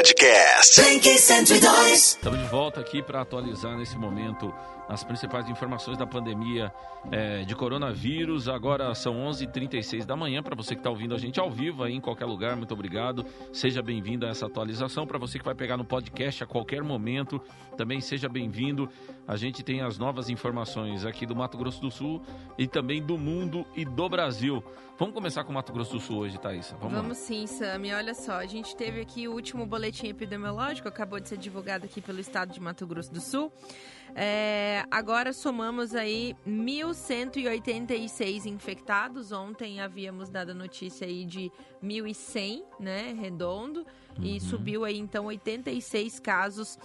Podcast. Blink 102. Estamos de volta aqui para atualizar nesse momento as principais informações da pandemia é, de coronavírus. Agora são 11h36 da manhã. Para você que está ouvindo a gente ao vivo aí em qualquer lugar, muito obrigado. Seja bem-vindo a essa atualização. Para você que vai pegar no podcast a qualquer momento, também seja bem-vindo. A gente tem as novas informações aqui do Mato Grosso do Sul e também do mundo e do Brasil. Vamos começar com o Mato Grosso do Sul hoje, Thaís. Vamos, Vamos sim, Sami. Olha só, a gente teve aqui o último boletim epidemiológico, acabou de ser divulgado aqui pelo estado de Mato Grosso do Sul. É, agora somamos aí 1.186 infectados. Ontem havíamos dado a notícia aí de 1.100, né, redondo. E subiu aí então 86 casos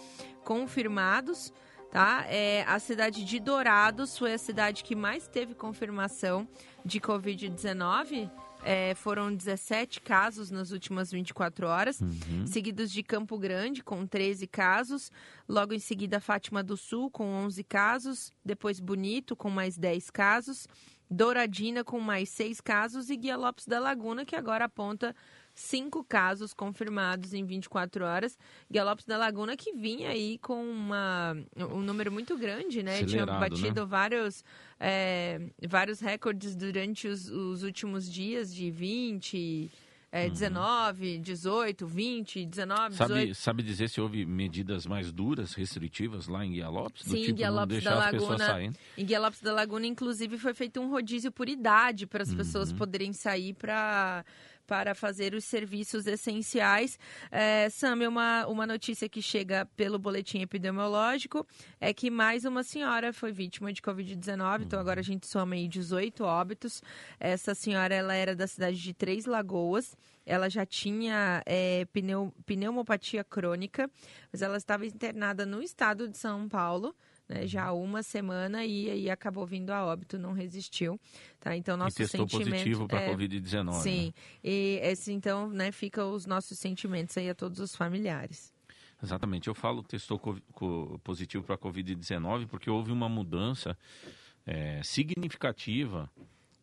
confirmados. Tá? É, a cidade de Dourados foi a cidade que mais teve confirmação de Covid-19. É, foram 17 casos nas últimas 24 horas, seguidos de Campo Grande, com 13 casos. Logo em seguida, Fátima do Sul, com 11 casos. Depois, Bonito, com mais 10 casos. Douradina, com mais 6 casos. E Guia Lopes da Laguna, que agora aponta cinco casos confirmados em 24 horas. Guia Lopes da Laguna que vinha aí com uma, um número muito grande, né? Tinha Acelerado, batido vários, é, vários recordes durante os, os últimos dias de 20, é, 19, 18, 20, 19, 18. Sabe, sabe dizer se houve medidas mais duras, restritivas lá em Guia Lopes? Sim, tipo, Guia Lopes da pessoas Laguna. Em Guia Lopes da Laguna, inclusive, foi feito um rodízio por idade para as pessoas Uhum. poderem sair para para fazer os serviços essenciais. É, Sam, uma, uma notícia que chega pelo boletim epidemiológico é que mais uma senhora foi vítima de Covid-19, então agora a gente soma aí 18 óbitos. Essa senhora ela era da cidade de Três Lagoas. Ela já tinha é, pneu, pneumopatia crônica, mas ela estava internada no estado de São Paulo né, já há uma semana e aí acabou vindo a óbito, não resistiu, tá? Então nosso e testou sentimento positivo para é, Covid-19. Sim, né? e esse então, né, fica os nossos sentimentos aí a todos os familiares. Exatamente. Eu falo testou co- co- positivo para Covid-19 porque houve uma mudança é, significativa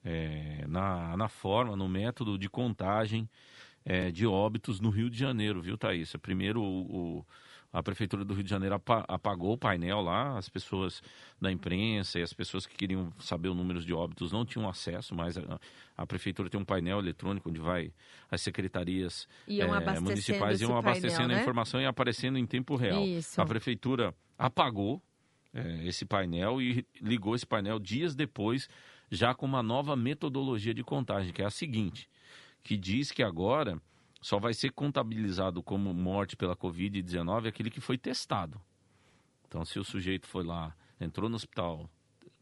é, na, na forma, no método de contagem é, de óbitos no Rio de Janeiro, viu, Thaís? Primeiro, o, o- a Prefeitura do Rio de Janeiro apa- apagou o painel lá, as pessoas da imprensa e as pessoas que queriam saber o número de óbitos não tinham acesso, mas a, a Prefeitura tem um painel eletrônico onde vai as secretarias Iam é, municipais iam abastecendo painel, a né? informação e aparecendo em tempo real. Isso. A prefeitura apagou é, esse painel e ligou esse painel dias depois, já com uma nova metodologia de contagem, que é a seguinte, que diz que agora só vai ser contabilizado como morte pela Covid-19 aquele que foi testado. Então, se o sujeito foi lá, entrou no hospital,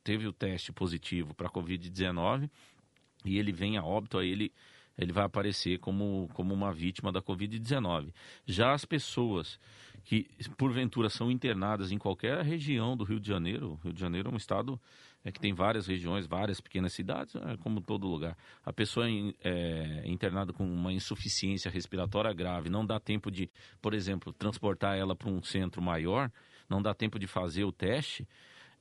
teve o teste positivo para Covid-19 e ele vem a óbito, aí ele, ele vai aparecer como, como uma vítima da Covid-19. Já as pessoas que, porventura, são internadas em qualquer região do Rio de Janeiro, o Rio de Janeiro é um estado é, que tem várias regiões, várias pequenas cidades, é, como todo lugar. A pessoa é, internada com uma insuficiência respiratória grave, não dá tempo de, por exemplo, transportar ela para um centro maior, não dá tempo de fazer o teste,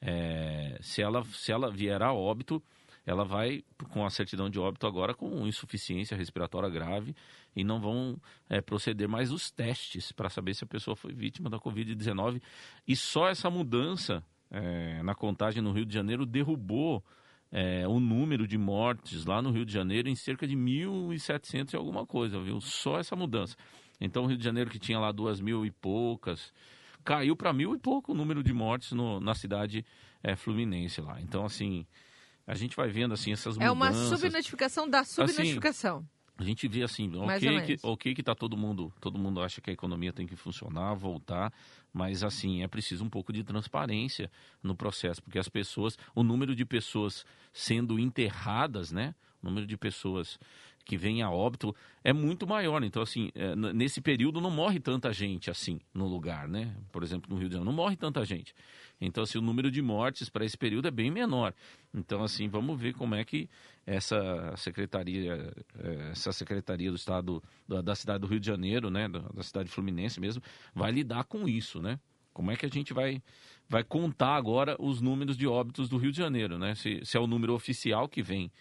é, se, ela, se ela vier a óbito, ela vai com a certidão de óbito agora com insuficiência respiratória grave e não vão é, proceder mais os testes para saber se a pessoa foi vítima da Covid-19. E só essa mudança é, na contagem no Rio de Janeiro derrubou é, o número de mortes lá no Rio de Janeiro em cerca de 1.700 e alguma coisa, viu? Só essa mudança. Então, o Rio de Janeiro, que tinha lá duas mil e poucas, caiu para mil e pouco o número de mortes no, na cidade é, fluminense lá. Então, assim, a gente vai vendo assim essas É uma mudanças. subnotificação da subnotificação. A gente vê assim, Mais ok que, ok que tá todo mundo, todo mundo acha que a economia tem que funcionar, voltar, mas assim, é preciso um pouco de transparência no processo, porque as pessoas, o número de pessoas sendo enterradas, né? O número de pessoas que vêm a óbito é muito maior. Então, assim, é, nesse período não morre tanta gente assim no lugar, né? Por exemplo, no Rio de Janeiro, não morre tanta gente. Então, assim, o número de mortes para esse período é bem menor. Então, assim, vamos ver como é que essa secretaria, eh, essa secretaria do estado da, da cidade do Rio de Janeiro, né, da, da cidade fluminense mesmo, vai lidar com isso, né? Como é que a gente vai vai contar agora os números de óbitos do Rio de Janeiro, né? Se, se é o número oficial que vem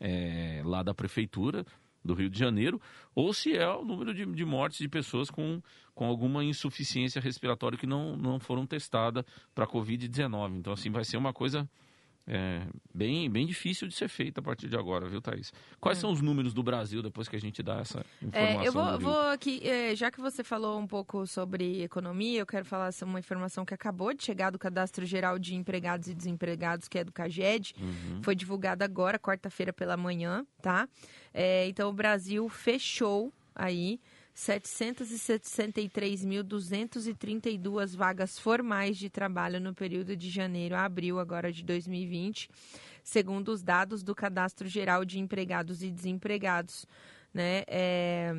eh, lá da prefeitura do Rio de Janeiro, ou se é o número de, de mortes de pessoas com, com alguma insuficiência respiratória que não, não foram testadas para a Covid-19. Então, assim, vai ser uma coisa é, bem, bem difícil de ser feita a partir de agora, viu, Thaís? Quais é. são os números do Brasil depois que a gente dá essa informação? É, eu vou, vou aqui, é, já que você falou um pouco sobre economia, eu quero falar sobre uma informação que acabou de chegar do Cadastro Geral de Empregados e Desempregados, que é do CAGED. Uhum. Foi divulgada agora, quarta-feira pela manhã, tá? É, então, o Brasil fechou aí 763.232 vagas formais de trabalho no período de janeiro a abril agora de 2020, segundo os dados do Cadastro Geral de Empregados e Desempregados. Né? É,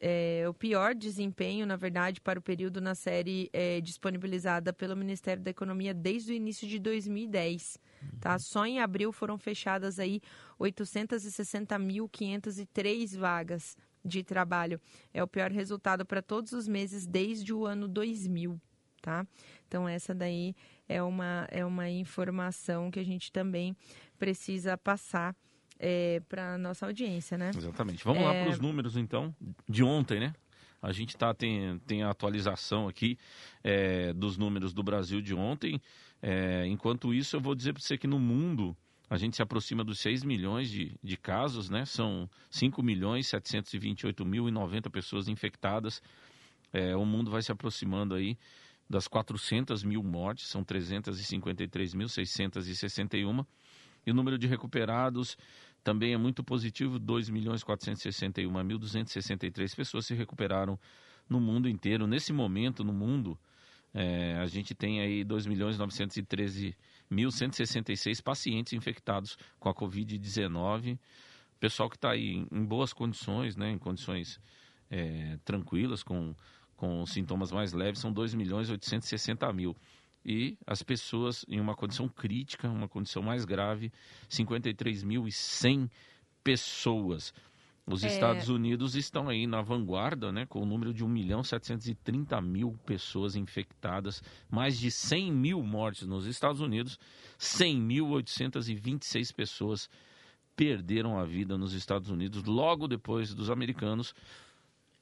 é, o pior desempenho, na verdade, para o período na série é, disponibilizada pelo Ministério da Economia desde o início de 2010. Tá? Só em abril foram fechadas aí 860.503 vagas de trabalho. É o pior resultado para todos os meses desde o ano 2000, tá? Então essa daí é uma é uma informação que a gente também precisa passar é, para nossa audiência, né? Exatamente. Vamos é... lá para os números então de ontem, né? A gente tá, tem, tem a atualização aqui é, dos números do Brasil de ontem. É, enquanto isso, eu vou dizer para você que no mundo a gente se aproxima dos 6 milhões de, de casos, né? São 5 milhões 728 mil e 90 pessoas infectadas. É, o mundo vai se aproximando aí das 400 mil mortes, são 353.661. E o número de recuperados também é muito positivo, 2 milhões 461.263 pessoas se recuperaram no mundo inteiro. Nesse momento, no mundo, é, a gente tem aí 2 milhões 913 1.166 pacientes infectados com a Covid-19. Pessoal que está aí em boas condições, né, em condições é, tranquilas, com, com sintomas mais leves, são 2 milhões 860 mil. E as pessoas em uma condição crítica, uma condição mais grave, 53.100 pessoas. Os é... Estados Unidos estão aí na vanguarda, né, com o número de 1 milhão 730 mil pessoas infectadas, mais de 100 mil mortes nos Estados Unidos, 100.826 pessoas perderam a vida nos Estados Unidos logo depois dos americanos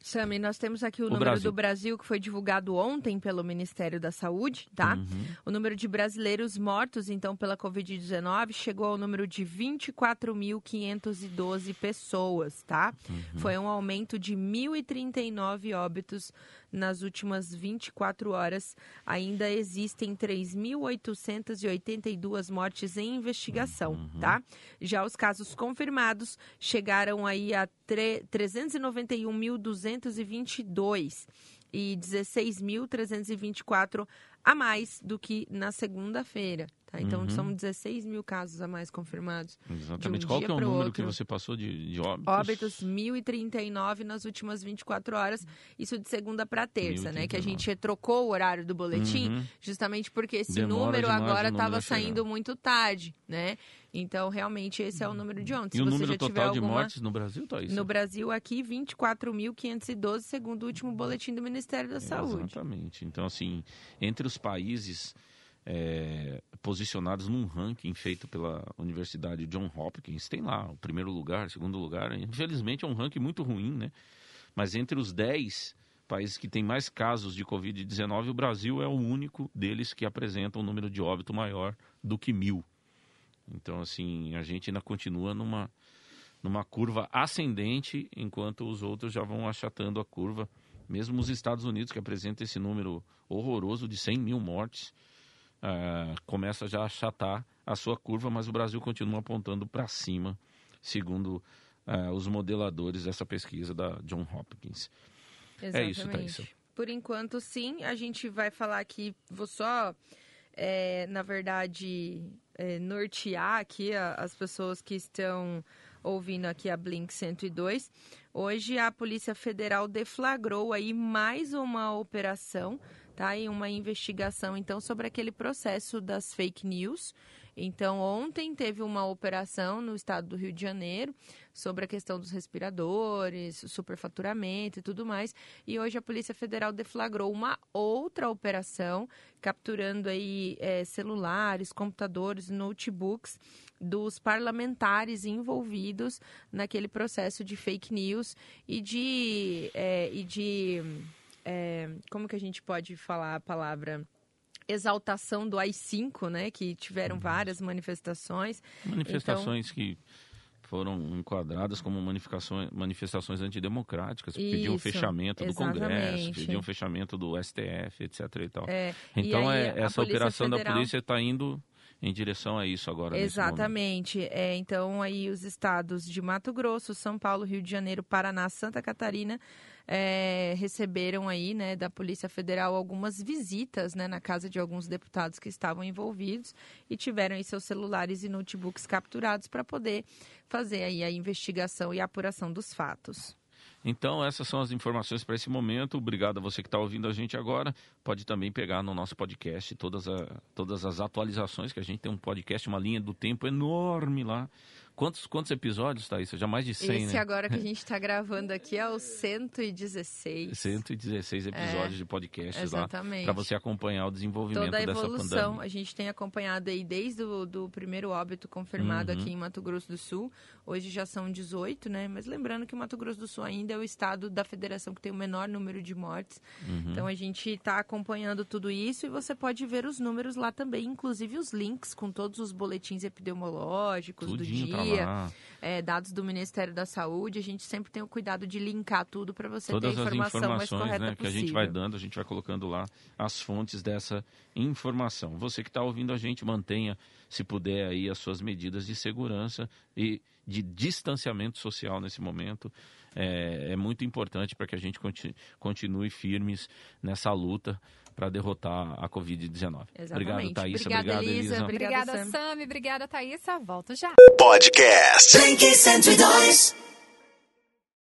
Sami, nós temos aqui o, o número Brasil. do Brasil que foi divulgado ontem pelo Ministério da Saúde, tá? Uhum. O número de brasileiros mortos, então, pela Covid-19 chegou ao número de 24.512 pessoas, tá? Uhum. Foi um aumento de 1.039 óbitos nas últimas 24 horas. Ainda existem 3.882 mortes em investigação, uhum. tá? Já os casos confirmados chegaram aí a 391.222 e 16.324 a mais do que na segunda-feira. Tá? Então, uhum. são 16 mil casos a mais confirmados. Exatamente. Um Qual é o número outro. que você passou de, de óbitos? Óbitos, 1.039 nas últimas 24 horas. Isso de segunda para terça, 1039. né? Que a gente trocou o horário do boletim, uhum. justamente porque esse Demora número agora estava saindo muito tarde, né? Então, realmente, esse é o número de ontem. E Se o número total alguma... de mortes no Brasil, Thaís? No Brasil, aqui, 24.512, segundo o último boletim do Ministério da Saúde. Exatamente. Então, assim, entre os países é, posicionados num ranking feito pela Universidade John Hopkins. Tem lá o primeiro lugar, segundo lugar. Infelizmente é um ranking muito ruim, né? Mas entre os 10 países que têm mais casos de Covid-19, o Brasil é o único deles que apresenta um número de óbito maior do que mil. Então, assim, a gente ainda continua numa, numa curva ascendente, enquanto os outros já vão achatando a curva. Mesmo os Estados Unidos, que apresenta esse número horroroso de 100 mil mortes, uh, começa já a achatar a sua curva, mas o Brasil continua apontando para cima, segundo uh, os modeladores dessa pesquisa da John Hopkins. Exatamente. É isso, Thaisa. Por enquanto, sim. A gente vai falar aqui, vou só, é, na verdade, é, nortear aqui a, as pessoas que estão ouvindo aqui a Blink 102. Hoje a Polícia Federal deflagrou aí mais uma operação tá? em uma investigação então sobre aquele processo das fake news. Então, ontem teve uma operação no estado do Rio de Janeiro sobre a questão dos respiradores, superfaturamento e tudo mais. E hoje a Polícia Federal deflagrou uma outra operação, capturando aí é, celulares, computadores, notebooks dos parlamentares envolvidos naquele processo de fake news e de, é, e de é, como que a gente pode falar a palavra exaltação do AI-5, né, que tiveram uhum. várias manifestações. Manifestações então, que foram enquadradas como manifestações, antidemocráticas, Isso, pediam fechamento do Congresso, pediam fechamento do STF, etc. E tal. É, então, e é, essa operação Federal... da polícia está indo em direção a isso agora. Exatamente. É, então, aí os estados de Mato Grosso, São Paulo, Rio de Janeiro, Paraná, Santa Catarina é, receberam aí, né, da Polícia Federal algumas visitas, né, na casa de alguns deputados que estavam envolvidos e tiveram aí seus celulares e notebooks capturados para poder fazer aí a investigação e a apuração dos fatos. Então, essas são as informações para esse momento. Obrigado a você que está ouvindo a gente agora. Pode também pegar no nosso podcast todas, a, todas as atualizações, que a gente tem um podcast, uma linha do tempo enorme lá Quantos, quantos episódios, tá isso? Já mais de 100, Esse né? agora que a gente está gravando aqui é o 116. 116 episódios é, de podcast exatamente. lá. Para você acompanhar o desenvolvimento Toda a evolução. A gente tem acompanhado aí desde o do primeiro óbito confirmado uhum. aqui em Mato Grosso do Sul. Hoje já são 18, né? Mas lembrando que Mato Grosso do Sul ainda é o estado da federação que tem o menor número de mortes. Uhum. Então a gente está acompanhando tudo isso e você pode ver os números lá também, inclusive os links com todos os boletins epidemiológicos Tudinho, do dia. Tá é, dados do Ministério da Saúde, a gente sempre tem o cuidado de linkar tudo para você Todas ter a informação as informações mais correta né, que a gente vai dando, a gente vai colocando lá as fontes dessa informação. Você que está ouvindo a gente, mantenha, se puder, aí as suas medidas de segurança e de distanciamento social nesse momento. É, é muito importante para que a gente continue firmes nessa luta para derrotar a Covid-19. Obrigado, Thaisa. Obrigada, obrigado, Elisa. Obrigada, Sami. Obrigada, Thaisa. Volto já. Podcast. 102.